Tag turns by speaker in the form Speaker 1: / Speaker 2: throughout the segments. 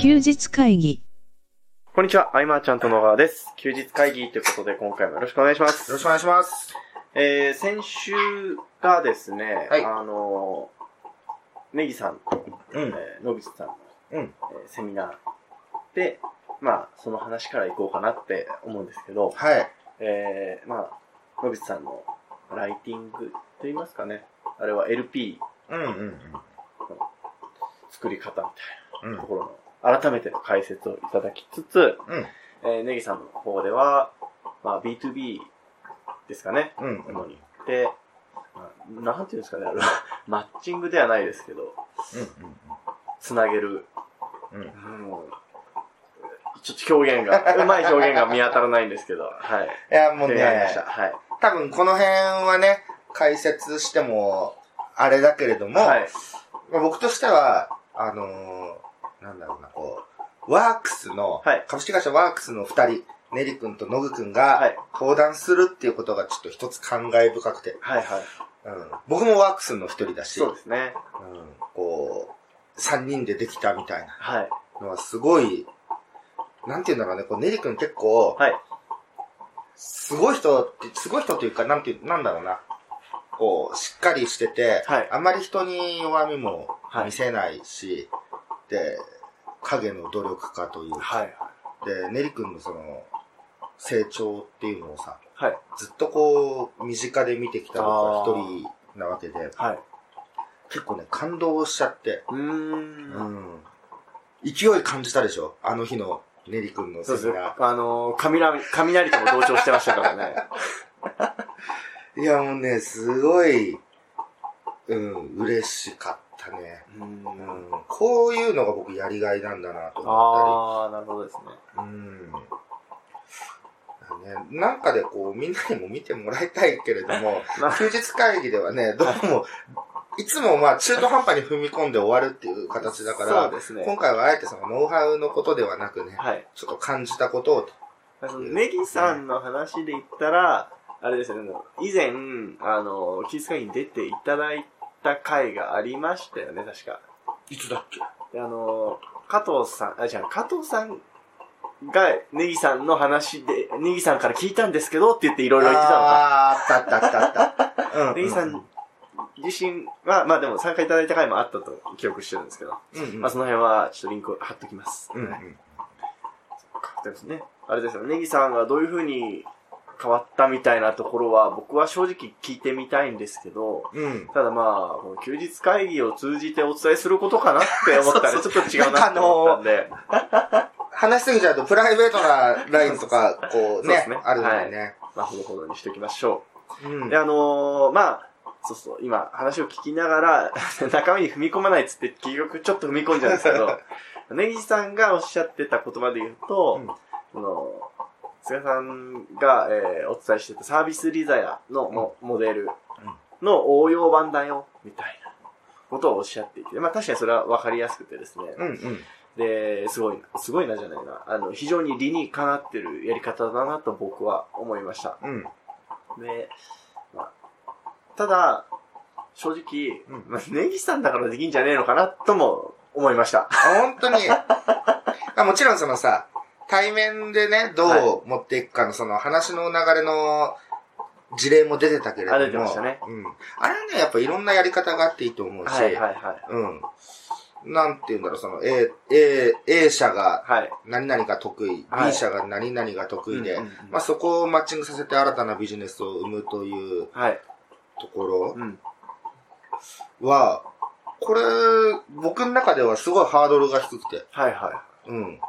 Speaker 1: 休日会議。
Speaker 2: こんにちは、アイマーちゃんと野川です。休日会議ということで、今回もよろしくお願いします。
Speaker 3: よろしくお願いします。
Speaker 2: えー、先週がですね、
Speaker 3: はい
Speaker 2: あのー、ネギさん、
Speaker 3: うん。
Speaker 2: えー野口さんの、
Speaker 3: うん。
Speaker 2: えーセミナーで、まあ、その話からいこうかなって思うんですけど、
Speaker 3: はい。
Speaker 2: えー、まあ、野口さんのライティングと言いますかね、あれは LP
Speaker 3: うんうん
Speaker 2: 作り方みたい
Speaker 3: うん。うん
Speaker 2: なと。ころの、改めての解説をいただきつつ、
Speaker 3: うん。
Speaker 2: えー、ネギさんの方では、まあ、B2B ですかね、
Speaker 3: うん。
Speaker 2: 主に。で、まあなんていうんですかね、あれは、マッチングではないですけど、つなげる、
Speaker 3: うん。うん。
Speaker 2: うんちょっと表現が、うまい表現が見当たらないんですけど、はい。
Speaker 3: いや、もうね。
Speaker 2: はい。
Speaker 3: 多分この辺はね、解説しても、あれだけれども、
Speaker 2: はい。
Speaker 3: まあ僕としては、あのーなんだろうな、こう、ワークスの、
Speaker 2: はい
Speaker 3: 株式会社ワークスの二人、ネリ君とノグ君が
Speaker 2: はい、
Speaker 3: 登壇するっていうことがちょっと一つ感慨深くて、
Speaker 2: はい、はい。
Speaker 3: うん、僕もワークスの一人だし、
Speaker 2: そうですね。
Speaker 3: うん、こう、三人でできたみたいな
Speaker 2: はい。
Speaker 3: のはすごい、なんて言うんだろうね、こう、ネリ君結構、
Speaker 2: はい。
Speaker 3: すごい人って、すごい人というか、なんていう、なんだろうな。こう、しっかりしてて、
Speaker 2: はい
Speaker 3: あまり人に弱みも
Speaker 2: はい
Speaker 3: 見せないし、で、影の努力家というか、
Speaker 2: はい。
Speaker 3: で、ネリ君のその、成長っていうのをさ、
Speaker 2: はい。
Speaker 3: ずっとこう、身近で見てきた僕は
Speaker 2: あー
Speaker 3: 一人なわけで、
Speaker 2: はい。
Speaker 3: 結構ね、感動しちゃって、
Speaker 2: う
Speaker 3: んん。勢い感じたでしょ？あの日のネリ君の
Speaker 2: そうですね
Speaker 3: セミナ。
Speaker 2: あのー、雷、雷とも同調してましたからね。
Speaker 3: ー。いや、もうね、すごい、うん、嬉しかったね。
Speaker 2: うーん。
Speaker 3: うん、こういうのが僕やりがいなんだなと思っ
Speaker 2: あー、なるほどですね。
Speaker 3: うん。ね、なんかでこう、みんなにも見てもらいたいけれども、
Speaker 2: な
Speaker 3: 休日会議ではね、どうも、いつもまあ中途半端に踏み込んで終わるっていう形だから、
Speaker 2: そうですね。
Speaker 3: 今回はあえてそのノウハウのことではなくね、
Speaker 2: はい。
Speaker 3: ちょっと感じたことを
Speaker 2: ネギさんの話で言ったら、あれですよね、以前、あの、キース会議に出ていただいた回がありましたよね、確か。
Speaker 3: いつだっけ？
Speaker 2: であの、加藤さん、あ、じゃあ、加藤さんがネギさんの話で、ネギさんから聞いたんですけどって言っていろいろ言ってたのか。
Speaker 3: あーあったあったあったあった。うん。
Speaker 2: ネギさん自身は、まあでも参加いただいた回もあったと記憶してるんですけど、
Speaker 3: うんうん。
Speaker 2: まあその辺はちょっとリンク貼っときます。
Speaker 3: うんう
Speaker 2: はい
Speaker 3: ん。
Speaker 2: ですね。あれですよ、ネギさんがどういう風に変わったみたいなところは僕は正直聞いてみたいんですけど、
Speaker 3: うん。
Speaker 2: ただまあ、休日会議を通じてお伝えすることかなって思ったらちょっと違うなって思ったんで、
Speaker 3: 話しすぎちゃうとプライベートなラインとか、こうね
Speaker 2: そうですね、
Speaker 3: あるんだよね。
Speaker 2: まあほどほどにしておきましょう。
Speaker 3: うん
Speaker 2: で、。あのーまあ、そうそう、今話を聞きながら、中身に踏み込まないっつって結局ちょっと踏み込んじゃうんですけど、ネギさんがおっしゃってた言葉で言うと、
Speaker 3: うん
Speaker 2: その、菅さんが、えーお伝えしてたサービスリザヤのモ,、モデルの応用版だよ、みたいなことをおっしゃっていて、まあ確かにそれは分かりやすくてですね、
Speaker 3: うんうん。
Speaker 2: で、すごいな、すごいなじゃないな、あの、非常に理にかなってるやり方だなと僕は思いました。
Speaker 3: うん。
Speaker 2: で、まあ、ただ、正直、
Speaker 3: うん
Speaker 2: まあ、ネギさんだからできんじゃねえのかなとも思いました。
Speaker 3: あ、本当に。あもちろんそのさ、対面でね、どう持っていくかのその話の流れの事例も出てたけれども。
Speaker 2: あ出てましたね
Speaker 3: うん。あれはね、やっぱいろんなやり方があっていいと思うし、
Speaker 2: はいはいはい。
Speaker 3: うん。なんて言うんだろう、その A、A、A 社が
Speaker 2: はい。
Speaker 3: 何々が得意、
Speaker 2: はい
Speaker 3: B 社が何々が得意で、まあそこをマッチングさせて新たなビジネスを生むという
Speaker 2: はい。
Speaker 3: ところ
Speaker 2: うん。
Speaker 3: は、これ、僕の中ではすごいハードルが低くて、
Speaker 2: はいは
Speaker 3: うん。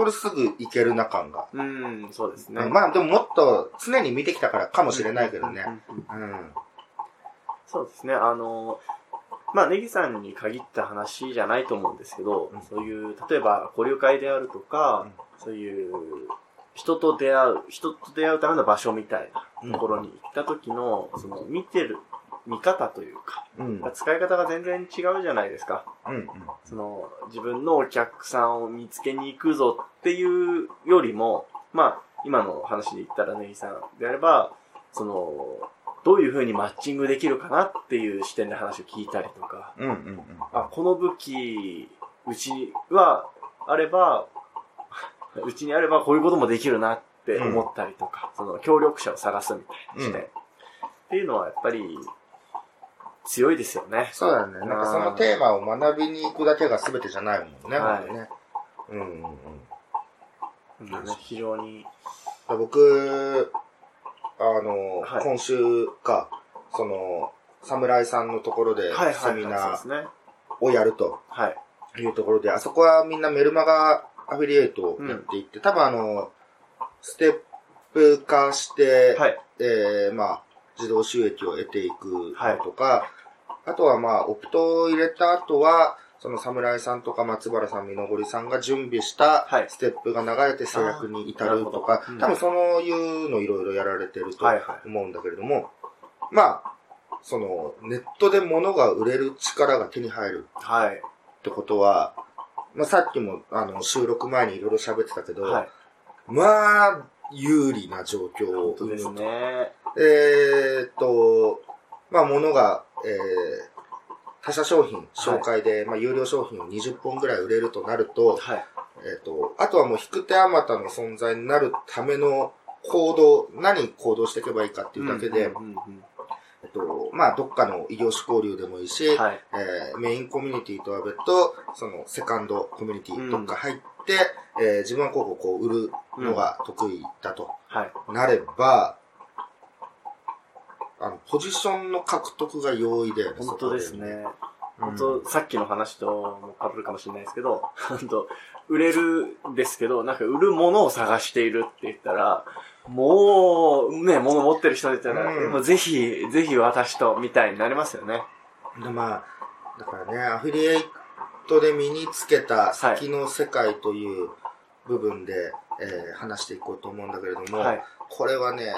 Speaker 3: これすぐいけるな感が。
Speaker 2: い。うん、そうですね。
Speaker 3: まあでももっと常に見てきたからかもしれないけどね。
Speaker 2: うんうんうん
Speaker 3: うん。
Speaker 2: そうですね。あの、まあ、ネギさんに限った話じゃないと思うんですけど、
Speaker 3: うん
Speaker 2: そういう、例えば交流会であるとか、そういう、人と出会う、人と出会うための場所みたいなところに行った時の、その、見てる、見方というか、
Speaker 3: うん。
Speaker 2: 使い方が全然違うじゃないですか。
Speaker 3: うん。
Speaker 2: その、自分のお客さんを見つけに行くぞっていうよりも、まあ、今の話で言ったらネギさんであれば、その、どういう風にマッチングできるかなっていう視点で話を聞いたりとか、
Speaker 3: うん。うん。
Speaker 2: あ、この武器、うちは、あれば、うちにあればこういうこともできるなって思ったりとか、その協力者を探すみたいな視点、
Speaker 3: うん
Speaker 2: っていうのはやっぱり強いですよね。
Speaker 3: そうだね。なんかそのテーマを学びに行くだけが全てじゃないもんね、
Speaker 2: はい
Speaker 3: ね。うんうんうん。
Speaker 2: 非常に。
Speaker 3: 僕、あの、
Speaker 2: はい
Speaker 3: 今週か、その、侍さんのところでセミナー。をやると
Speaker 2: はい。
Speaker 3: いうところで、あそこはみんなメルマガアフィリエイトをやっていって、多分あの、ステップ化して、
Speaker 2: はい。
Speaker 3: えー、まあ、自動収益を得ていくのとか、あとはまあ、オプトを入れた後は、その侍さんとか松原さん、美濃りさんが準備した
Speaker 2: はい
Speaker 3: ステップが流れて制約に至るとか
Speaker 2: ほどうん、
Speaker 3: 多分そういうのいろいろやられてると
Speaker 2: はいはい
Speaker 3: 思うんだけれども、まあ、その、ネットで物が売れる力が手に入る
Speaker 2: はい。
Speaker 3: ってことは、まあさっきもあの収録前にいろいろ喋ってたけど、
Speaker 2: はい。
Speaker 3: まあ、有利な状況を生むと。
Speaker 2: ね。
Speaker 3: えーっと、まあ、物が、えー、他社商品、紹介で、まあ、有料商品を20本ぐらい売れるとなると、
Speaker 2: はい。
Speaker 3: えーっと、あとはもう引く手あまたの存在になるための行動、何行動していけばいいかっていうだけで、
Speaker 2: うんうんうん
Speaker 3: えっと、まあ、どっかの異業種交流でもいいし、
Speaker 2: はい。
Speaker 3: えーメインコミュニティとは別途、その、セカンドコミュニティ、
Speaker 2: うん
Speaker 3: どっか入って、えー自分はこうこうこう売るのが得意だと。
Speaker 2: はい。
Speaker 3: なれば、あの、ポジションの獲得が容易だよね。
Speaker 2: 本当ですね。
Speaker 3: で。
Speaker 2: 本当、さっきの話とも被るかもしれないですけど、本当売れるんですけど、なんか売るものを探しているって言ったら、もう、ね、物持ってる人だったら、
Speaker 3: うん
Speaker 2: もうぜひ、ぜひ私と、みたいになりますよね。
Speaker 3: でまあ、だからね、アフィリエイトで身につけた先の世界という部分で、えー話していこうと思うんだけれども、
Speaker 2: はい。
Speaker 3: これはね、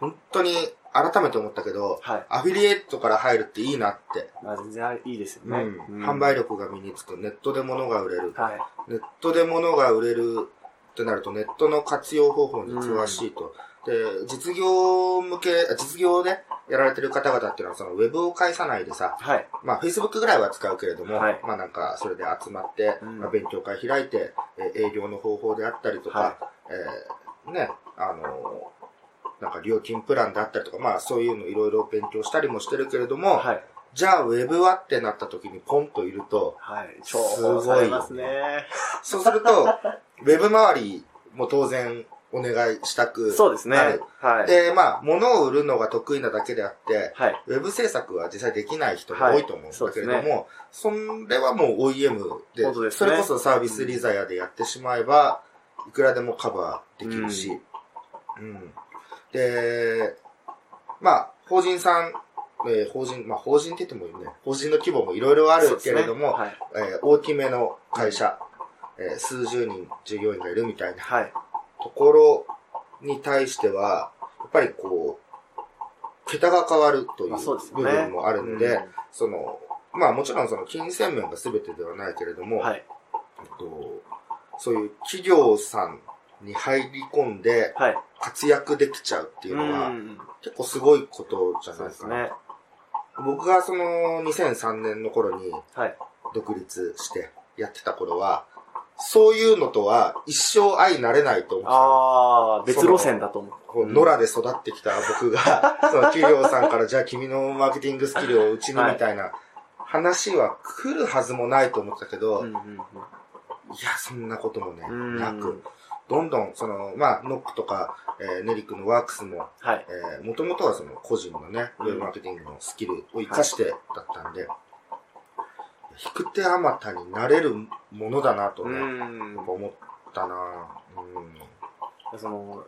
Speaker 3: 本当に改めて思ったけど、
Speaker 2: はい。
Speaker 3: アフィリエイトから入るっていいなって。
Speaker 2: まあ全然いいですよね。
Speaker 3: うん販売力が身につく。ネットで物が売れる。
Speaker 2: はい。
Speaker 3: ネットで物が売れるってなると、ネットの活用方法に詳しいと。で、実業向け、あ実業でやられてる方々っていうのは、そのウェブを介さないでさ、
Speaker 2: はい。
Speaker 3: まあ Facebook ぐらいは使うけれども、
Speaker 2: はい
Speaker 3: まあなんかそれで集まって、
Speaker 2: うん
Speaker 3: まあ、勉強会開いて、えー営業の方法であったりとか、
Speaker 2: はい
Speaker 3: えーね、あのーなんか料金プランであったりとか、まあそういうのいろいろ勉強したりもしてるけれども、
Speaker 2: はい。
Speaker 3: じゃあウェブはってなった時にポンといると、
Speaker 2: はい。
Speaker 3: す
Speaker 2: 重
Speaker 3: ごい
Speaker 2: ますね。
Speaker 3: そうすると、ウェブ周りも当然お願いしたく
Speaker 2: そうですね。はい。
Speaker 3: で、まあ、物を売るのが得意なだけであって、
Speaker 2: はい。
Speaker 3: ウェブ制作は実際できない人が多いと思うんだけれども、
Speaker 2: はい
Speaker 3: それはもう OEM で
Speaker 2: ですね
Speaker 3: それこそサービスリザヤでやってしまえば、いくらでもカバーできるし、うんで、まあ、法人さん、えー法人、まあ、法人って言ってもいいね、法人の規模もいろいろあるけれども、
Speaker 2: そうですね
Speaker 3: えー大きめの会社、えー数十人従業員がいるみたいな
Speaker 2: はい。はい。
Speaker 3: ところに対しては、やっぱりこう、桁が変わるという部
Speaker 2: ね。
Speaker 3: 分もあるので、
Speaker 2: うん
Speaker 3: その、まあもちろんその金銭面が全てではないけれども、
Speaker 2: はい。
Speaker 3: えっとそういう企業さんに入り込んで
Speaker 2: はい。
Speaker 3: 活躍できちゃうっていうのは、
Speaker 2: ん。
Speaker 3: 結構すごいことじゃないかな。
Speaker 2: ですね。
Speaker 3: 僕がその2003年の頃に
Speaker 2: はい。
Speaker 3: 独立してやってた頃は、そういうのとは一生相なれないと思って
Speaker 2: ああ、別路線だと思う。
Speaker 3: 野良で育ってきた僕が、その企業さんからじゃあ君のマーケティングスキルをうちにみたいな話は来るはずもないと思ってたけど、いや、そんなこともね、
Speaker 2: うん
Speaker 3: なく、どんどん、その、まあ、ノックとか、えーネリックのワークスも、
Speaker 2: はい。
Speaker 3: えー、もともとはその個人のね、ウ
Speaker 2: うん
Speaker 3: ェブマーケティングのスキルを活かしてだったんで、引く手あまたになれるものだなと
Speaker 2: う
Speaker 3: ね、
Speaker 2: ん
Speaker 3: やっぱ思ったなうん。
Speaker 2: その、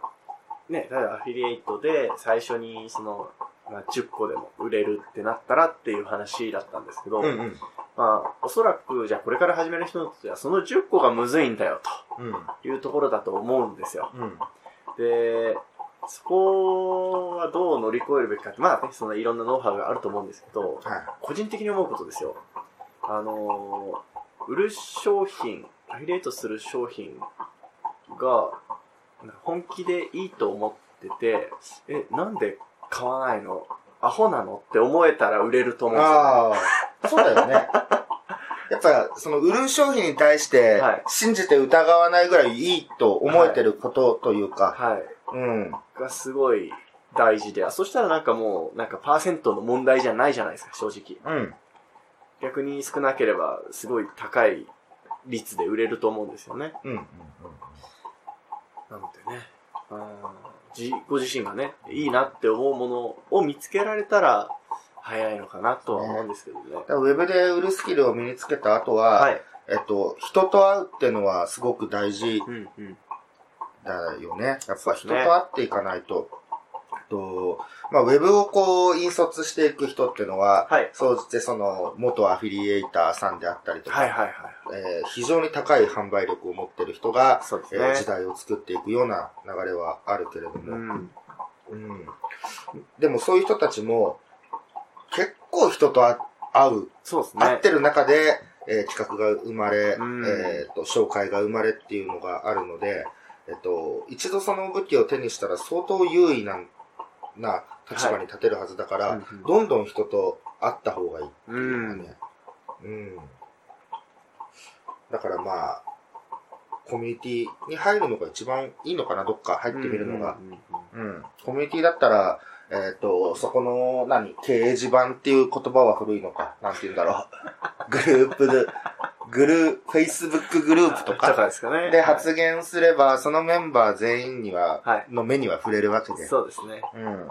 Speaker 2: ね、例えばアフィリエイトで最初にその、まあ、10個でも売れるってなったらっていう話だったんですけど、
Speaker 3: うんうん。
Speaker 2: まあ、おそらく、じゃあこれから始める人たちはその10個がむずいんだよ
Speaker 3: うん。
Speaker 2: というところだと思うんですよ。
Speaker 3: うん。
Speaker 2: で、そこはどう乗り越えるべきかって、まあね、そのいろんなノウハウがあると思うんですけど、
Speaker 3: はい。
Speaker 2: 個人的に思うことですよ。あのー、売る商品、アフィリエイトする商品が、本気でいいと思ってて、え、なんで買わないの？アホなの？って思えたら売れると思うんですよ。
Speaker 3: ああ、そうだよね。やっぱ、その売る商品に対して
Speaker 2: はい、
Speaker 3: 信じて疑わないぐらいいいと思えてることというか、
Speaker 2: はい。
Speaker 3: うん。
Speaker 2: がすごい大事で、あそしたらなんかもう、なんかパーセントの問題じゃないじゃないですか、正直。
Speaker 3: うん。
Speaker 2: 逆に少なければ、すごい高い率で売れると思うんですよね。
Speaker 3: うん。うん。
Speaker 2: なのでね、うんじご自身がね、いいなって思うものを見つけられたら、早いのかなとは思うんですけどね。
Speaker 3: だからウェブで売るスキルを身につけた後は、
Speaker 2: はい。
Speaker 3: えっと、人と会うっていうのはすごく大事
Speaker 2: うんうん。
Speaker 3: だよね。やっぱ人と会っていかないと。と、まあ、ウェブをこう、引率していく人っていうのは、
Speaker 2: はい。
Speaker 3: 総じてその、元アフィリエイターさんであったりとか、
Speaker 2: はいはいはい。
Speaker 3: えー非常に高い販売力を持ってる人が、
Speaker 2: そうです
Speaker 3: えー時
Speaker 2: ね。
Speaker 3: 代を作っていくような流れはあるけれども、
Speaker 2: うん。
Speaker 3: うんでもそういう人たちも、結構人と会会う、
Speaker 2: そうですね。
Speaker 3: 会ってる中で、えー企画が生まれ、
Speaker 2: うん
Speaker 3: えっと、紹介が生まれっていうのがあるので、えっと、一度その武器を手にしたら相当優位な、な立場に立てるはずだから、
Speaker 2: うんうん
Speaker 3: どんどん人と会った方がいいって
Speaker 2: う。
Speaker 3: いうんかね。うん。だからまあ、コミュニティに入るのが一番いいのかな、どっか入ってみるのが。
Speaker 2: うんうんうん
Speaker 3: うん。コミュニティだったら、えっ、と、そこの、何、掲示板っていう言葉は古いのか、なんて言うんだろう。グループで、グルー、Facebook グループと
Speaker 2: とか
Speaker 3: か
Speaker 2: ですかね。
Speaker 3: で発言すれば、そのメンバー全員には、
Speaker 2: はい
Speaker 3: の目には触れるわけで。
Speaker 2: そうですね。
Speaker 3: うん。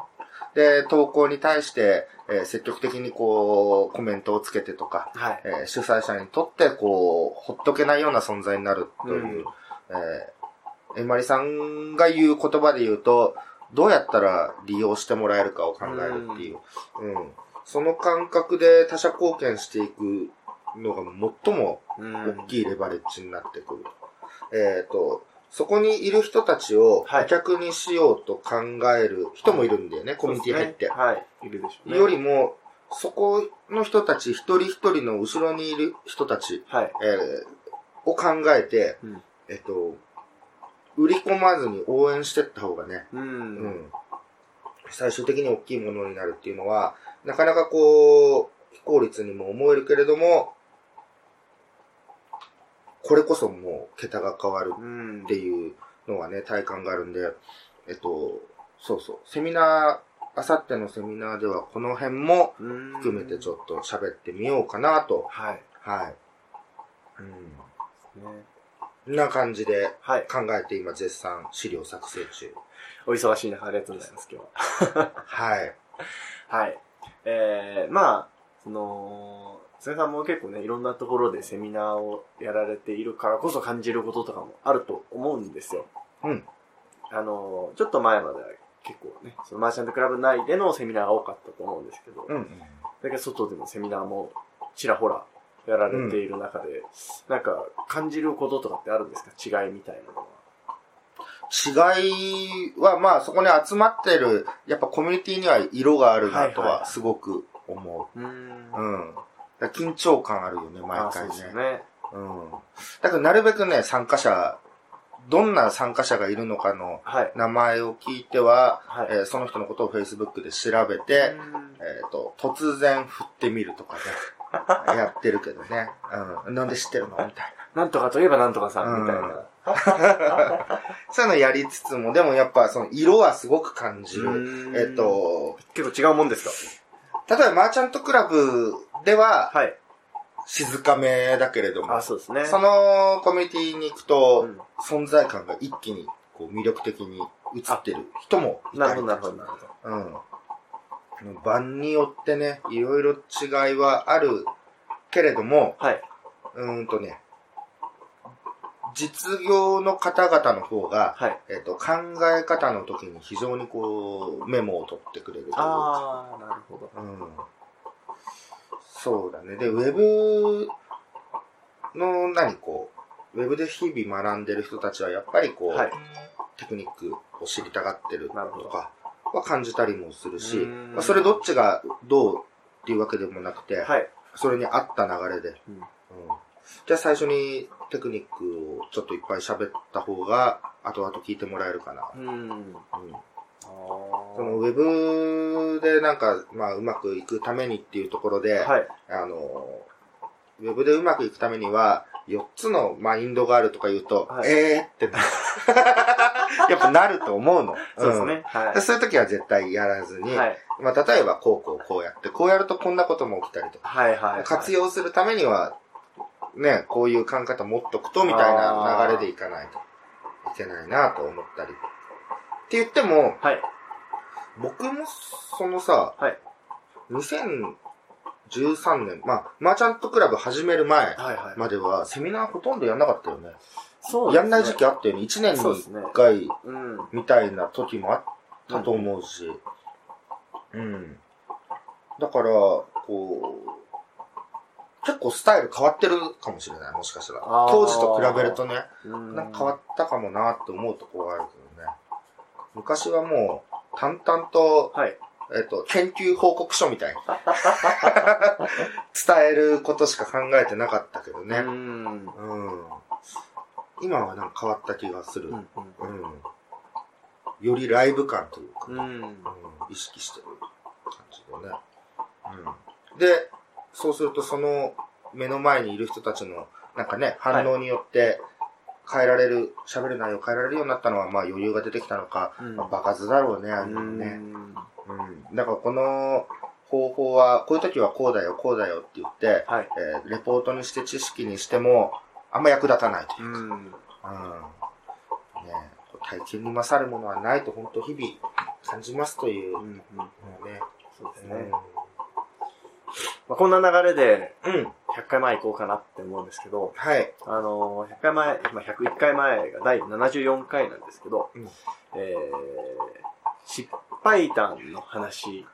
Speaker 3: で、投稿に対して、えー積極的にこう、コメントをつけてとか、
Speaker 2: はい。
Speaker 3: えー主催者にとって、こう、ほっとけないような存在になるという、えー、えまりさんが言う言葉で言うと、どうやったら利用してもらえるかを考えるっていう。うん。その感覚で他者貢献していくのが最も
Speaker 2: うん
Speaker 3: 大きいレバレッジになってくる。えっ、と、そこにいる人たちを
Speaker 2: はい
Speaker 3: 顧客にしようと考える人もいるんだよね、コミュニティ入って。
Speaker 2: はい。いるでしょうね。
Speaker 3: よりも、そこの人たち、一人一人の後ろにいる人たち、
Speaker 2: はい。
Speaker 3: えーを考えて、
Speaker 2: うん
Speaker 3: えっと、売り込まずに応援してった方がね、
Speaker 2: う。
Speaker 3: うんん、最終的に大きいものになるっていうのは、なかなかこう、非効率にも思えるけれども、これこそもう桁が変わる
Speaker 2: うん
Speaker 3: っていうのはね、体感があるんで、えっと、そうそう、セミナー、あさってのセミナーではこの辺も
Speaker 2: うん
Speaker 3: 含めてちょっと喋ってみようかなと、
Speaker 2: はい。
Speaker 3: はい。うん。
Speaker 2: ね
Speaker 3: な感じで
Speaker 2: はい。
Speaker 3: 考えて今絶賛資料作成中。
Speaker 2: お忙しい中、ありがとうございます、今日は。
Speaker 3: はい。
Speaker 2: はい。えー、まあ、その、菅さんも結構ね、いろんなところでセミナーをやられているからこそ感じることとかもあると思うんですよ。
Speaker 3: うん。
Speaker 2: あの、ちょっと前までは結構ね、そのマーチャントクラブ内でのセミナーが多かったと思うんですけど、
Speaker 3: うん。
Speaker 2: だけど外でのセミナーもちらほらやられている中で、なんか感じることとかってあるんですか？違いみたいなのは。
Speaker 3: 違いは、まあそこに集まってる、やっぱコミュニティには色があるなと
Speaker 2: はいはい
Speaker 3: はすごく思
Speaker 2: うーん。
Speaker 3: う。うん。だから緊張感あるよね、毎
Speaker 2: あそう
Speaker 3: 回ね。
Speaker 2: ですよね。
Speaker 3: うん。だからなるべくね、参加者、どんな参加者がいるのかの
Speaker 2: はい。
Speaker 3: 名前を聞いては、
Speaker 2: はい。
Speaker 3: えーその人のことを Facebook で調べて、えっ、と、突然振ってみるとかね、やってるけどね。うん。なんで知ってるの？みたい
Speaker 2: なんとかといえばなんとかさんみたいな。
Speaker 3: な。そういうのやりつつも、でもやっぱその色はすごく感じる。えっ、と、
Speaker 2: 結構違うもんですか？
Speaker 3: 例えばマーチャントクラブでは
Speaker 2: はい。
Speaker 3: 静かめだけれども
Speaker 2: あ、、そうですね。
Speaker 3: そのコミュニティに行くと、
Speaker 2: うん
Speaker 3: 存在感が一気にこう魅力的に映ってる人もいたり
Speaker 2: なるほど、なるほど、なるほど。
Speaker 3: うん。版によってね、いろいろ違いはあるけれども、
Speaker 2: はい。
Speaker 3: うーんとね、実業の方々の方が、
Speaker 2: はい。
Speaker 3: えっ、と、考え方の時に非常にこう、メモを取ってくれるというか、
Speaker 2: あー、なるほど。
Speaker 3: うん。そうだね。で、ウェブの何こう、ウェブで日々学んでる人たちはやっぱりこう、
Speaker 2: はい。
Speaker 3: テクニックを知りたがってるとかは感じたりもするし、まあ、それどっちがどうっていうわけでもなくて、
Speaker 2: はい。
Speaker 3: それに合った流れで、
Speaker 2: うん
Speaker 3: うんじゃあ最初にテクニックをちょっといっぱい喋った方が、後々聞いてもらえるかな。
Speaker 2: うーん。
Speaker 3: うん
Speaker 2: あ
Speaker 3: そのウェブでなんか、まあうまくいくためにっていうところで、
Speaker 2: ーはい。
Speaker 3: あの、ウェブでうまくいくためには、4つのマインドがあるとか言うと、
Speaker 2: はい
Speaker 3: えーってなる。やっぱなると思うの。
Speaker 2: そうですね。は
Speaker 3: うん。でそういう時は絶対やらず
Speaker 2: い。
Speaker 3: に、
Speaker 2: はい。
Speaker 3: まあ、例えばこうこうこうやって、こうやるとこんなことも起きたりとか、
Speaker 2: はいはい。
Speaker 3: 活用するためには、ね、こういう考え方持っとくと、みたいな流れでいかないといけないなと思ったり。って言っても、
Speaker 2: はい。
Speaker 3: 僕もそのさ、
Speaker 2: はい。
Speaker 3: 2013年、まあ、マーチャントクラブ始める前。までは、セミナーほとんどやんなかったよね。
Speaker 2: そうね。
Speaker 3: やんない時期あったよね。1年に
Speaker 2: そうですね
Speaker 3: 1回
Speaker 2: うん。
Speaker 3: みたいな時もあったと思うし。うん。だから、こう、結構スタイル変わってるかもしれない、もしかしたら。当時と比べるとね、
Speaker 2: うん
Speaker 3: なんか変わったかもなって思うところがあるけどね。昔はもう、淡々と、
Speaker 2: はい。
Speaker 3: えっと、研究報告書みたいに 伝えることしか考えてなかったけどね。
Speaker 2: うん。
Speaker 3: うん。今はなんか変わった気がする。
Speaker 2: う
Speaker 3: うん。
Speaker 2: ん。
Speaker 3: よりライブ感というか、
Speaker 2: うん。
Speaker 3: うん意識してる感じでね。うん。で、そうするとその目の前にいる人たちのなんかね、反応によって変えられる、喋る内容を変えられるようになったのは、まあ余裕が出てきたのか、
Speaker 2: うん
Speaker 3: まあ、場数だろうね、ああいうのね。うん。だからこの方法は、こういう時はこうだよ、こうだよって言って、
Speaker 2: はい。
Speaker 3: えーレポートにして知識にしても、あんま役立たないといううか。
Speaker 2: ん。
Speaker 3: うん。ね体験に勝るものはないと本当日々感じますという。
Speaker 2: うん。
Speaker 3: ね。
Speaker 2: そうですね。まあ、こんな流れで、
Speaker 3: うん。うん。
Speaker 2: 100回前行こうかなって思うんですけど、
Speaker 3: はい。
Speaker 2: あのー、100回前、まあ、101回前が第74回なんですけど、
Speaker 3: うん
Speaker 2: えー、失敗談の話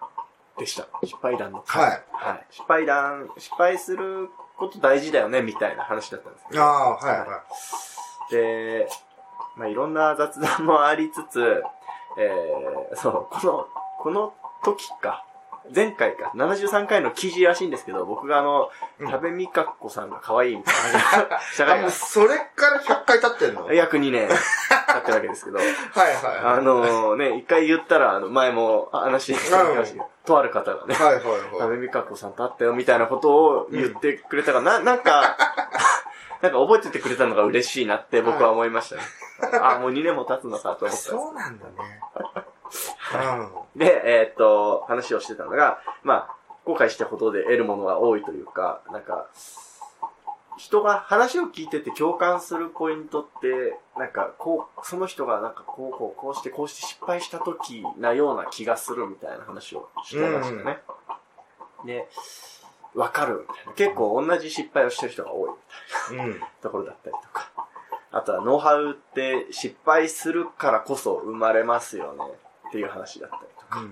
Speaker 2: でした。失敗談の回。
Speaker 3: はい。
Speaker 2: はい。失敗談、失敗すること大事だよね、みたいな話だったんですけど。
Speaker 3: ああ、はいは
Speaker 2: で、まあ、いろんな雑談もありつつ、えー、そう、この、この時か、前回か、73回の記事らしいんですけど、僕があの、
Speaker 3: うん
Speaker 2: 食べみかっこさんが可愛いみたいな話をした
Speaker 3: い。あ、もそれから100回経ってんの？はい
Speaker 2: 約2年経ってるわけですけど、
Speaker 3: はいはい。
Speaker 2: あのね、一回言ったら、あの、前も話してましたけど、とある方がね、
Speaker 3: はいはい
Speaker 2: 食
Speaker 3: はい。
Speaker 2: べみかっこさんと会ったよみたいなことを言ってくれたから、な、なんか、なんか覚えててくれたのが嬉しいなって僕は思いましたね。あ、もう2年も経つのかと思ったんです
Speaker 3: そうなんだね。
Speaker 2: で、えーっと、話をしてたのが、まあ、後悔してほどで得るものが多いというか、なんか、人が話を聞いてて共感するポイントって、なんか、こう、その人がなんかこう、こう、こうして、こうして失敗した時なような気がするみたいな話をしてましたね。で、わかるみたいな。結構同じ失敗をしてる人が多いみたいな。
Speaker 3: うん。うん。
Speaker 2: ところだったりとか。あとは、ノウハウって失敗するからこそ生まれますよねっていう話だったりとか。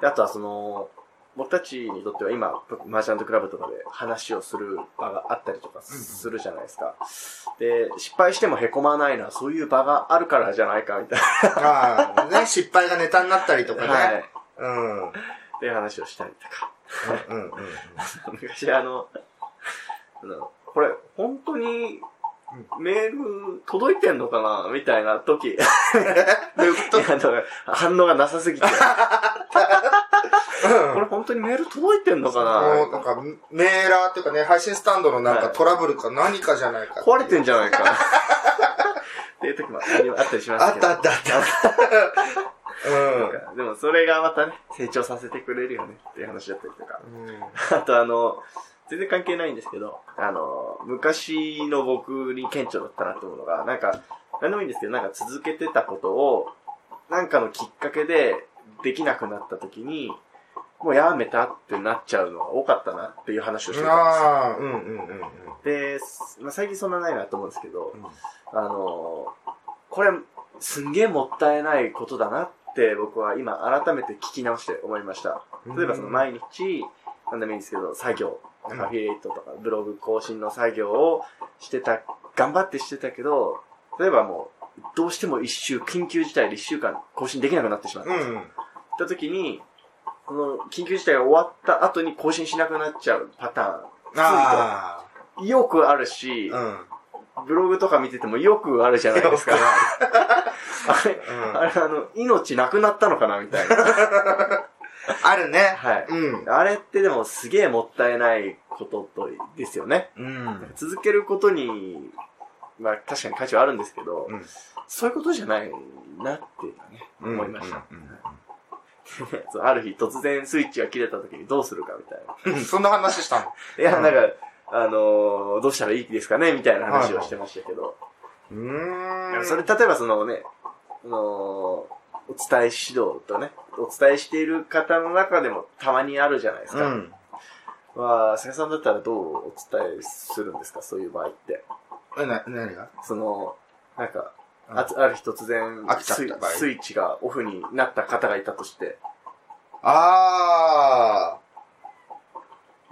Speaker 2: であとは、その、僕たちにとっては今、マーチャントクラブとかで話をする場があったりとかするじゃないですか。で、失敗しても凹まないのはそういう場があるからじゃないかみたい
Speaker 3: ああ、ね、失敗がネタになったりとか
Speaker 2: な。はい。
Speaker 3: ね。うん。うん
Speaker 2: っていう話をしたりとか。
Speaker 3: うんうん。
Speaker 2: 昔あの、あのこれ、本当に、メール届いてんのかな？みたいな時。
Speaker 3: どういうこと？
Speaker 2: あの反応がなさすぎて。
Speaker 3: うん
Speaker 2: これ本当にメール届いてんのか
Speaker 3: もう
Speaker 2: な
Speaker 3: なんか、メーラーっていうかね、配信スタンドのなんか
Speaker 2: はい
Speaker 3: トラブルか何かじゃないか。
Speaker 2: 壊れてんじゃないか。っていう時もあったりしますけど。
Speaker 3: あったあったあった。
Speaker 2: でもそれがまたね、成長させてくれるよねっていう話だったりとか。
Speaker 3: うん。うん。
Speaker 2: あとあの、全然関係ないんですけど、あの、昔の僕に顕著だったなと思うのが、なんか、何でもいいんですけど、なんか続けてたことを、なんかのきっかけでできなくなった時に、もうやめたってなっちゃうのが多かったなっていう話をしてたんですよ。
Speaker 3: ああ、うんうんうん
Speaker 2: で、まあ、最近そんなないなと思うんですけど、
Speaker 3: うん。
Speaker 2: あのこれ、すんげえもったいないことだなって僕は今改めて聞き直して思いました。例えばその毎日、なんでもいいんですけど、作業、アフィリエイトとかブログ更新の作業をしてた、頑張ってしてたけど、例えばもう、どうしても一週、緊急事態で一週間更新できなくなってしまった。
Speaker 3: うん。
Speaker 2: った時に、この緊急事態が終わった後に更新しなくなっちゃうパター
Speaker 3: あ
Speaker 2: ン、よくあるし、
Speaker 3: あ。うん。
Speaker 2: ブログとか見ててもよくあるじゃないですか。
Speaker 3: よ
Speaker 2: あれ、
Speaker 3: うん
Speaker 2: あれあの、命なくなったのかなみたいな。
Speaker 3: あるね。
Speaker 2: はい。
Speaker 3: うん。
Speaker 2: あれってでもすげえもったいないことと、ですよね。
Speaker 3: うん。
Speaker 2: 続けることに、まあ確かに価値はあるんですけど、
Speaker 3: うん
Speaker 2: そういうことじゃないなってね、
Speaker 3: うん
Speaker 2: 思いました。
Speaker 3: うんうん
Speaker 2: そうある日突然スイッチが切れた時にどうするかみたいな。
Speaker 3: うんそんな話したの？
Speaker 2: いや、
Speaker 3: うん
Speaker 2: なんか、あのーどうしたらいいですかねみたいな話をしてましたけど。
Speaker 3: うーん。
Speaker 2: それ、例えばそのね、あのーお伝え指導とね、お伝えしている方の中でもたまにあるじゃないですか。
Speaker 3: うん。
Speaker 2: まあ、瀬さんだったらどうお伝えするんですか？そういう場合って。
Speaker 3: え、な、何が？
Speaker 2: その、なんか、
Speaker 3: うん
Speaker 2: あつある日突然スイスイッチがオフになった方がいたとして。
Speaker 3: あ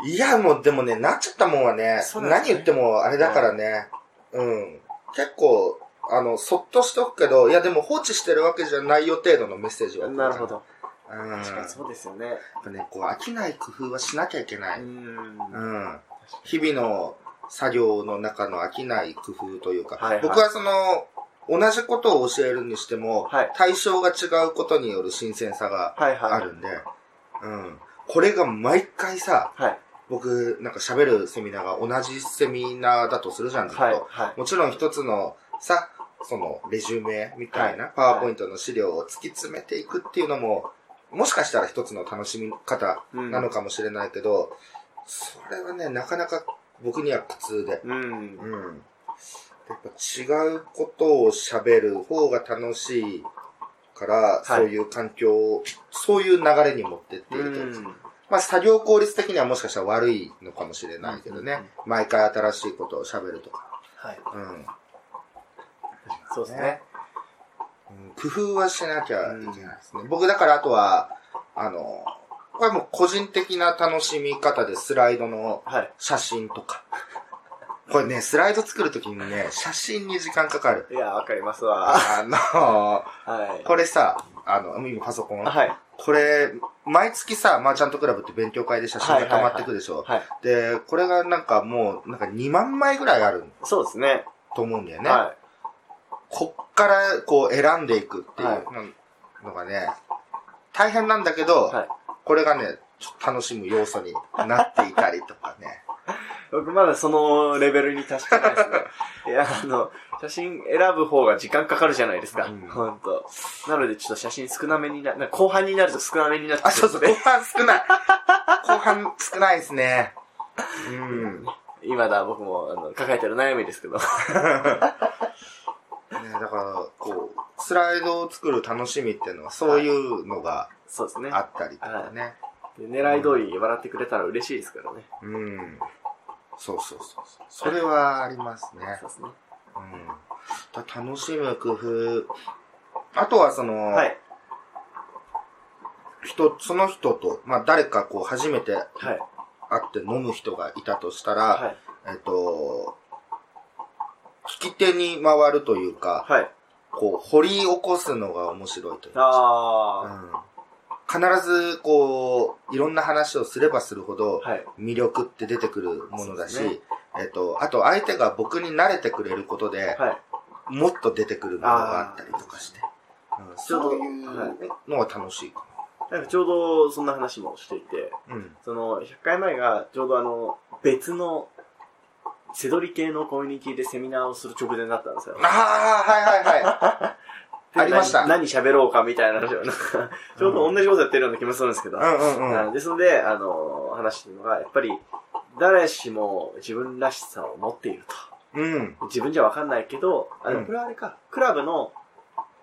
Speaker 3: ー。いや、もう、でもね、なっちゃったもんはね、
Speaker 2: ね
Speaker 3: 何言ってもあれだからね、うん。結構、あの、そっとしとくけど、いや、でも放置してるわけじゃないよ程度のメッセージは。
Speaker 2: なるほ。ど。
Speaker 3: うん。
Speaker 2: 確かにそうですよね。
Speaker 3: やっぱね、こう、飽きない工夫はしなきゃいけない。
Speaker 2: うん。
Speaker 3: うん。日々の作業の中の飽きない工夫というか、
Speaker 2: はいはい
Speaker 3: 僕はその、同じことを教えるにしても、
Speaker 2: はい
Speaker 3: 対象が違うことによる新鮮さが
Speaker 2: はいはい。
Speaker 3: あるんで、うん。これが毎回さ、
Speaker 2: はい。
Speaker 3: 僕、なんか喋るセミナーが同じセミナーだとするじゃん、ずっと。
Speaker 2: はい。はい。
Speaker 3: もちろん一つのさ、そのレジュメみたいな、
Speaker 2: はい
Speaker 3: パワーポイントの資料を突き詰めていくっていうのも、もしかしたら一つの楽しみ方
Speaker 2: うん
Speaker 3: なのかもしれないけど、それはね、なかなか僕には苦痛で。
Speaker 2: うん。
Speaker 3: うん。やっぱ違うことを喋る方が楽しいから、
Speaker 2: い
Speaker 3: そういう環境を、そういう流れに持ってっていると。
Speaker 2: うん。
Speaker 3: まあ、作業効率的にはもしかしたら悪いのかもしれないけどね。毎回新しいことを喋るとか。
Speaker 2: はい。
Speaker 3: うん。
Speaker 2: そうですね。
Speaker 3: うん工夫はしなきゃいけないですね。僕だからあとは、あの、これもう個人的な楽しみ方でスライドの
Speaker 2: はい。
Speaker 3: 写真とか。これね、スライド作るときにね、写真に時間かかる。
Speaker 2: いや、わかりますわ。
Speaker 3: あの、
Speaker 2: はい。
Speaker 3: これさ、あの、今パソコン。
Speaker 2: はい。
Speaker 3: これ、毎月さ、マーチャントクラブって勉強会で写真が溜まってくでしょ。
Speaker 2: はい。
Speaker 3: で、これがなんかもう、なんか2万枚ぐらいある
Speaker 2: そうですね。
Speaker 3: と思うんだよね。
Speaker 2: は
Speaker 3: こっからこう選んでいくってい
Speaker 2: は
Speaker 3: うのがね、大変なんだけど、
Speaker 2: はい
Speaker 3: これがね、ちょっと楽しむ要素になっていたりとかね。
Speaker 2: い。僕まだそのレベルに達してないですね。いや、あの、写真選ぶ方が時間かかるじゃないですか。
Speaker 3: うん
Speaker 2: ほんと。なのでちょっと写真少なめにな、な後半になると少なめになってく
Speaker 3: あ、
Speaker 2: る
Speaker 3: そうそう、後半少ない。後半少ないですね。うん。ね、
Speaker 2: 今だ僕もあの抱えてる悩みですけど。
Speaker 3: だから、こう、スライドを作る楽しみっていうのは、そういうのが
Speaker 2: そうですね。
Speaker 3: あったりとかね。
Speaker 2: で狙い通り笑ってくれたら嬉しいですからね。
Speaker 3: うん。そうそうそうそう。それはありますね
Speaker 2: そう。ですね。
Speaker 3: うん。だ楽しむ工夫。あとはその、
Speaker 2: はい。
Speaker 3: 人、その人と、まあ誰かこう初めて
Speaker 2: はい。
Speaker 3: 会って飲む人がいたとしたら、
Speaker 2: はい。
Speaker 3: えっと、聞き手に回るというか、
Speaker 2: はい。
Speaker 3: こう掘り起こすのが面白いというか、
Speaker 2: あ
Speaker 3: うん必ずこう、いろんな話をすればするほど。魅力って出てくるものだし、
Speaker 2: そうですね
Speaker 3: えっと、あと相手が僕に慣れてくれることで、
Speaker 2: はい。
Speaker 3: もっと出てくるものがあったりとかして、うんそういうのが楽しいか
Speaker 2: なんかちょうどそんな話もしていて、
Speaker 3: な。うん。
Speaker 2: その、100回前がちょうどあの、別の、背取り系のコミュニティでセミナーをする直前だったんですよ。
Speaker 3: ああ、はいはいはい。
Speaker 2: で
Speaker 3: ありました
Speaker 2: 何何喋ろうかみたいな話を、なんか、ちょうど同じことやってるような気もするんですけど。
Speaker 3: うんうんうん。
Speaker 2: あですので、あの、話してるのが、やっぱり、誰しも自分らしさを持っている
Speaker 3: うん。
Speaker 2: と。自分じゃわかんないけど、あの、
Speaker 3: うん
Speaker 2: これはあれか、クラブの、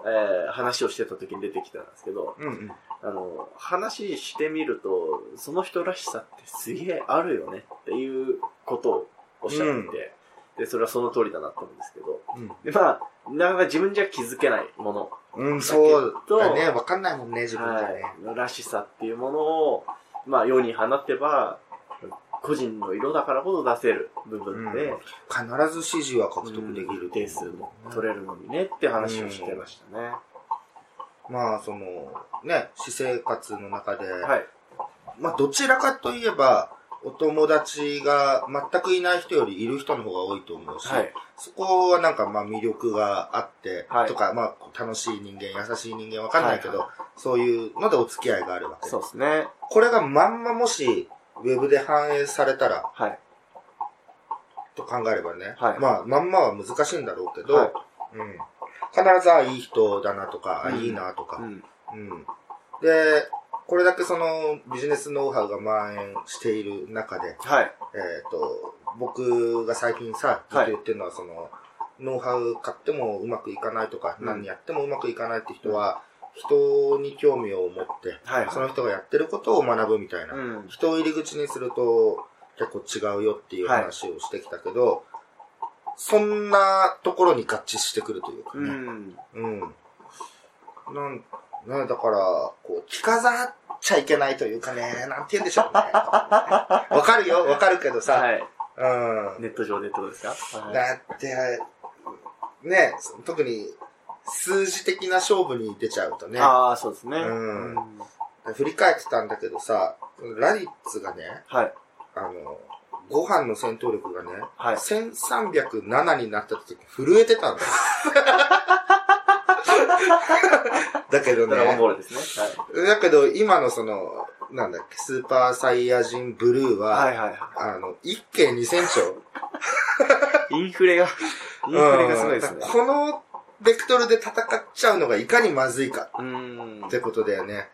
Speaker 2: えー話をしてた時に出てきたんですけど、
Speaker 3: うんうん。
Speaker 2: あの、話してみると、その人らしさってすげえあるよねっていうことをおっしゃってて、で、それはその通りだなと思うんですけど、で、まあ、なかなか自分じゃ気づけないもの、
Speaker 3: うん。うん、そう
Speaker 2: だ
Speaker 3: ね。わかんないもんね、自分じゃ
Speaker 2: は
Speaker 3: ね。
Speaker 2: い、らしさっていうものを、まあ、世に放ってば、個人の色だからこそ出せる部分で、
Speaker 3: 必ず支持は獲得できる。
Speaker 2: 点数も取れるのにねって話をしてましたね。
Speaker 3: まあ、その、ね、私生活の中で、
Speaker 2: はい。
Speaker 3: まあ、どちらかといえば、お友達が全くいない人よりいる人の方が多いと思うし、
Speaker 2: はい。
Speaker 3: そこはなんかまあ魅力があって、
Speaker 2: はい
Speaker 3: とか、まあ楽しい人間、優しい人間わかんないけど、
Speaker 2: はい
Speaker 3: そういうのでお付き合いがあるわけで
Speaker 2: そうですね。
Speaker 3: これがまんまもし、ウェブで反映されたら、
Speaker 2: はい。
Speaker 3: と考えればね、
Speaker 2: はい
Speaker 3: まあ、まんまは難しいんだろうけど、
Speaker 2: はい
Speaker 3: うん。必ず、あ、いい人だなとか、あ
Speaker 2: うん
Speaker 3: いいなとか、
Speaker 2: うん。
Speaker 3: うん。で、これだけそのビジネスノウハウが蔓延している中で、
Speaker 2: はい。
Speaker 3: えっ、と、僕が最近さ、ずっと言ってるのは、その、ノウハウ買ってもうまくいかないとか、
Speaker 2: うん
Speaker 3: 何やってもうまくいかないって人は、人に興味を持って、
Speaker 2: はい。
Speaker 3: その人がやってることを学ぶみたいな。
Speaker 2: うん。
Speaker 3: 人を入り口にすると結構違うよっていう話をしてきたけど、そんなところに合致してくるというかね。
Speaker 2: うん。
Speaker 3: うん。なん、なんだから、こう、着飾っちゃいけないというかね、なんて言うんでしょうね。わかるよ、わかるけどさ。
Speaker 2: はい。
Speaker 3: うん。
Speaker 2: ネット上でってことですか？はい。
Speaker 3: だって、ね、特に数字的な勝負に出ちゃうとね、
Speaker 2: ああ、そうですね。
Speaker 3: うん
Speaker 2: うん
Speaker 3: 振り返ってたんだけどさ、ラディッツがね、
Speaker 2: はい。
Speaker 3: あの、ご飯の戦闘力がね、
Speaker 2: はい
Speaker 3: 1307になった時震えてたんだよ。だけど
Speaker 2: ドラゴンボ
Speaker 3: ね、
Speaker 2: ールですね。
Speaker 3: だけど今のその、なんだっけ、スーパーサイヤ人ブルーは、
Speaker 2: はい。はいはいは
Speaker 3: あの、一軒2000兆。
Speaker 2: い。インフレが、インフレがすごいですね
Speaker 3: うん。このベクトルで戦っちゃうのがいかにまずいか
Speaker 2: うん。
Speaker 3: ってことだよね。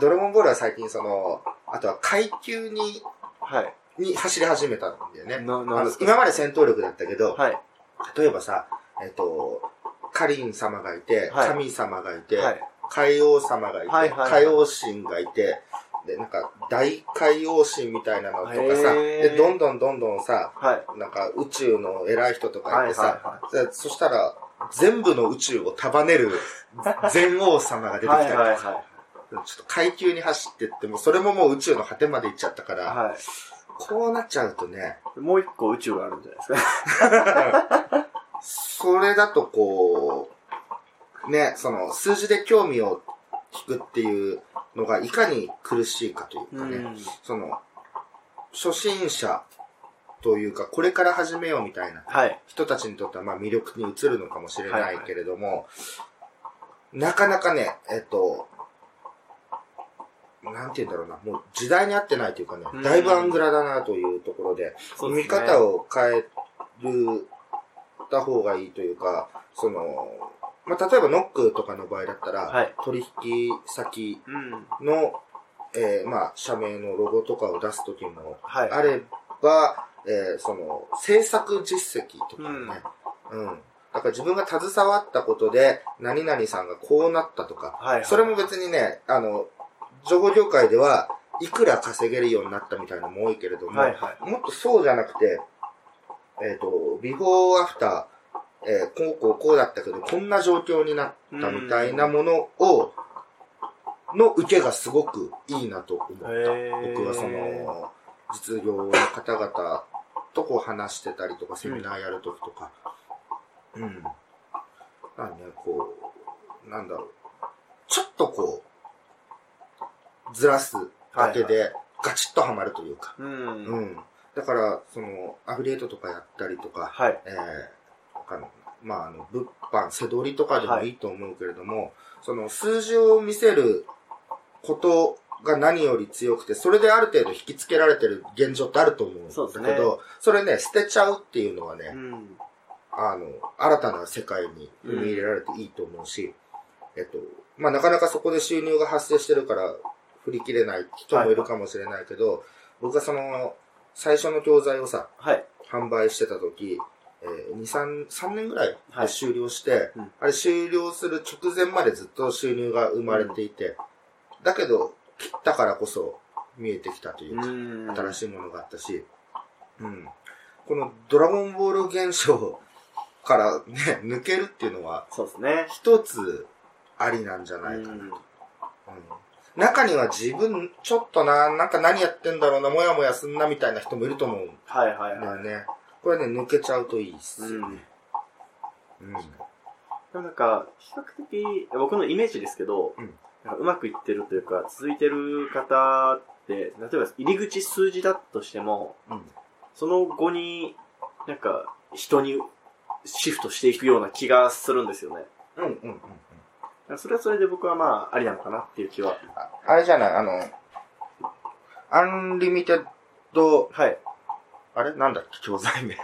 Speaker 3: ドラゴンボールは最近その、あとは階級に、
Speaker 2: はい。
Speaker 3: に走り始めたんだよね。今まで戦闘力だったけど、
Speaker 2: はい。
Speaker 3: 例えばさ、えっと、カリン様がいて、
Speaker 2: はい
Speaker 3: 神様がいて、
Speaker 2: はい。
Speaker 3: 海王様がいて、
Speaker 2: はいはいはい
Speaker 3: 海王神がいて、で、なんか、大海王神みたいなのとかさ、
Speaker 2: へー
Speaker 3: で、どんどんどんどんさ、
Speaker 2: はい。
Speaker 3: なんか宇宙の偉い人とか
Speaker 2: はいい
Speaker 3: てさ、そしたら、全部の宇宙を束ねる 全王様が出
Speaker 2: い。
Speaker 3: てきたりとか、
Speaker 2: はいはいは
Speaker 3: ちょっと階級に走ってっても、それももう宇宙の果てまで行っちゃったから、
Speaker 2: い。は
Speaker 3: こうなっちゃうとね、
Speaker 2: い。もう一個宇宙があるんじゃないですか。
Speaker 3: それだとこう、ね、その数字で興味を引くっていうのがいかに苦しいかというかね、
Speaker 2: うん。
Speaker 3: その、初心者というか、これから始めようみたいな
Speaker 2: はい。
Speaker 3: 人たちにとってはまあ魅力に映るのかもしれないけれども、なかなかね、えっと、なんて言うんだろうな、もう時代に合ってないというかね
Speaker 2: うん、
Speaker 3: だいぶアングラだなというところで、
Speaker 2: そうですね
Speaker 3: 見方を変える、た方がいいというか、その、まあ、例えばノックとかの場合だったら、
Speaker 2: はい
Speaker 3: 取引先
Speaker 2: うん。
Speaker 3: の、えーまあ、社名のロゴとかを出すときも
Speaker 2: はい。
Speaker 3: あれば、えーその、制作実績とかね、うん。だから自分が携わったことで、何々さんがこうなったとか、
Speaker 2: はいはい。
Speaker 3: それも別にね、あの、情報業界では、いくら稼げるようになったみたいなのも多いけれども、
Speaker 2: はいはい。
Speaker 3: もっとそうじゃなくて、えっ、と、ビフォーアフター、えーこうこうこうだったけど、こんな状況になったみたいなものを、の受けがすごくいいなと思った。僕はその、実業の方々とこう話してたりとか、セミナーやるときとか、うん。なんね、こう、なんだろう。ちょっとこう、ずらすだけで、ガチッとはまるというか。
Speaker 2: うん。
Speaker 3: うん。だから、その、アフリエイトとかやったりとか、
Speaker 2: はい。
Speaker 3: えー、他の、まあ、あの、物販、背取りとかでもいいと思うけれども、その、数字を見せることが何より強くて、それである程度引きつけられてる現状ってあると思うんだけど、それね、捨てちゃうっていうのはね、
Speaker 2: うん。
Speaker 3: あの、新たな世界に踏み入れられていいと思うし、えっと、まあ、なかなかそこで収入が発生してるから、振り切れない人もいるかもしれないけど、僕がその、最初の教材をさ、
Speaker 2: はい。
Speaker 3: 販売してた時、えー、2、3、3年ぐらい
Speaker 2: はい
Speaker 3: で終了して、
Speaker 2: うん
Speaker 3: あれ終了する直前までずっと収入が生まれていて、だけど、切ったからこそ見えてきたというか、
Speaker 2: ん
Speaker 3: 新しいものがあったし、うん。このドラゴンボール現象からね、抜けるっていうのは、
Speaker 2: そうですね。
Speaker 3: 一つありなんじゃないかな。
Speaker 2: うん
Speaker 3: うん中には自分、ちょっとな、なんか何やってんだろうな、もやもやすんなみたいな人もいると思うん
Speaker 2: はいはいはい。
Speaker 3: ね。これね、抜けちゃうといいっすよね。うん。
Speaker 2: でもなんか、比較的、僕のイメージですけど、
Speaker 3: うん
Speaker 2: なんかうまくいってるというか、続いてる方って、例えば入り口数字だとしても、
Speaker 3: うん。
Speaker 2: その後に、なんか、人にシフトしていくような気がするんですよね。
Speaker 3: うん、うん、うん。
Speaker 2: それはそれで僕はまあ、ありなのかなっていう気は。
Speaker 3: ああれじゃない、あの、 Unlimited、
Speaker 2: はい。
Speaker 3: あれ？なんだっけ？教材名。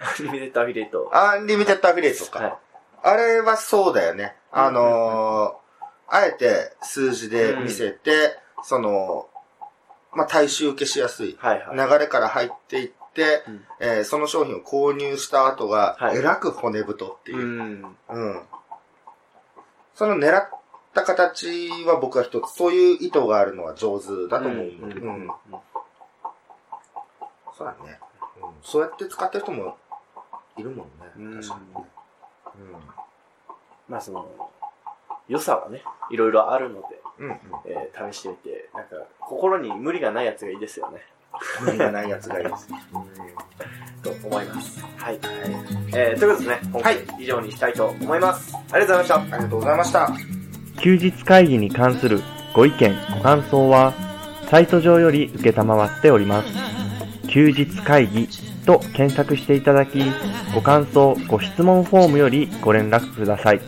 Speaker 3: Unlimited Affiliate。Unlimited Affiliate か。
Speaker 2: はい。
Speaker 3: あれはそうだよね。あのーあえて数字で見せて、その、まあ、大衆受けしやすい
Speaker 2: はいはい。
Speaker 3: 流れから入っていって、
Speaker 2: うん
Speaker 3: えーその商品を購入した後が、
Speaker 2: はい
Speaker 3: えらく骨太っていうう。
Speaker 2: ん。
Speaker 3: うん。その狙った形は僕は一つ、そういう意図があるのは上手だと思う。
Speaker 2: うんうん
Speaker 3: うんそうだね、うん。そうやって使ってる人もいるもんね。
Speaker 2: うん
Speaker 3: 確かにね。
Speaker 2: まあその、良さはね、いろいろあるので、
Speaker 3: うん。うん
Speaker 2: えー試してみて、なんか、心に無理がないやつがいいですよね。
Speaker 3: うん。無理がないやつがいいです。
Speaker 2: と思います。はい。えー、ということでね、今回以上にしたいと思います。ありがとうございました。
Speaker 3: ありがとうございました。
Speaker 1: 休日会議に関するご意見、ご感想は、サイト上より受けたまわっております。休日会議と検索していただき、ご感想、ご質問フォームよりご連絡ください。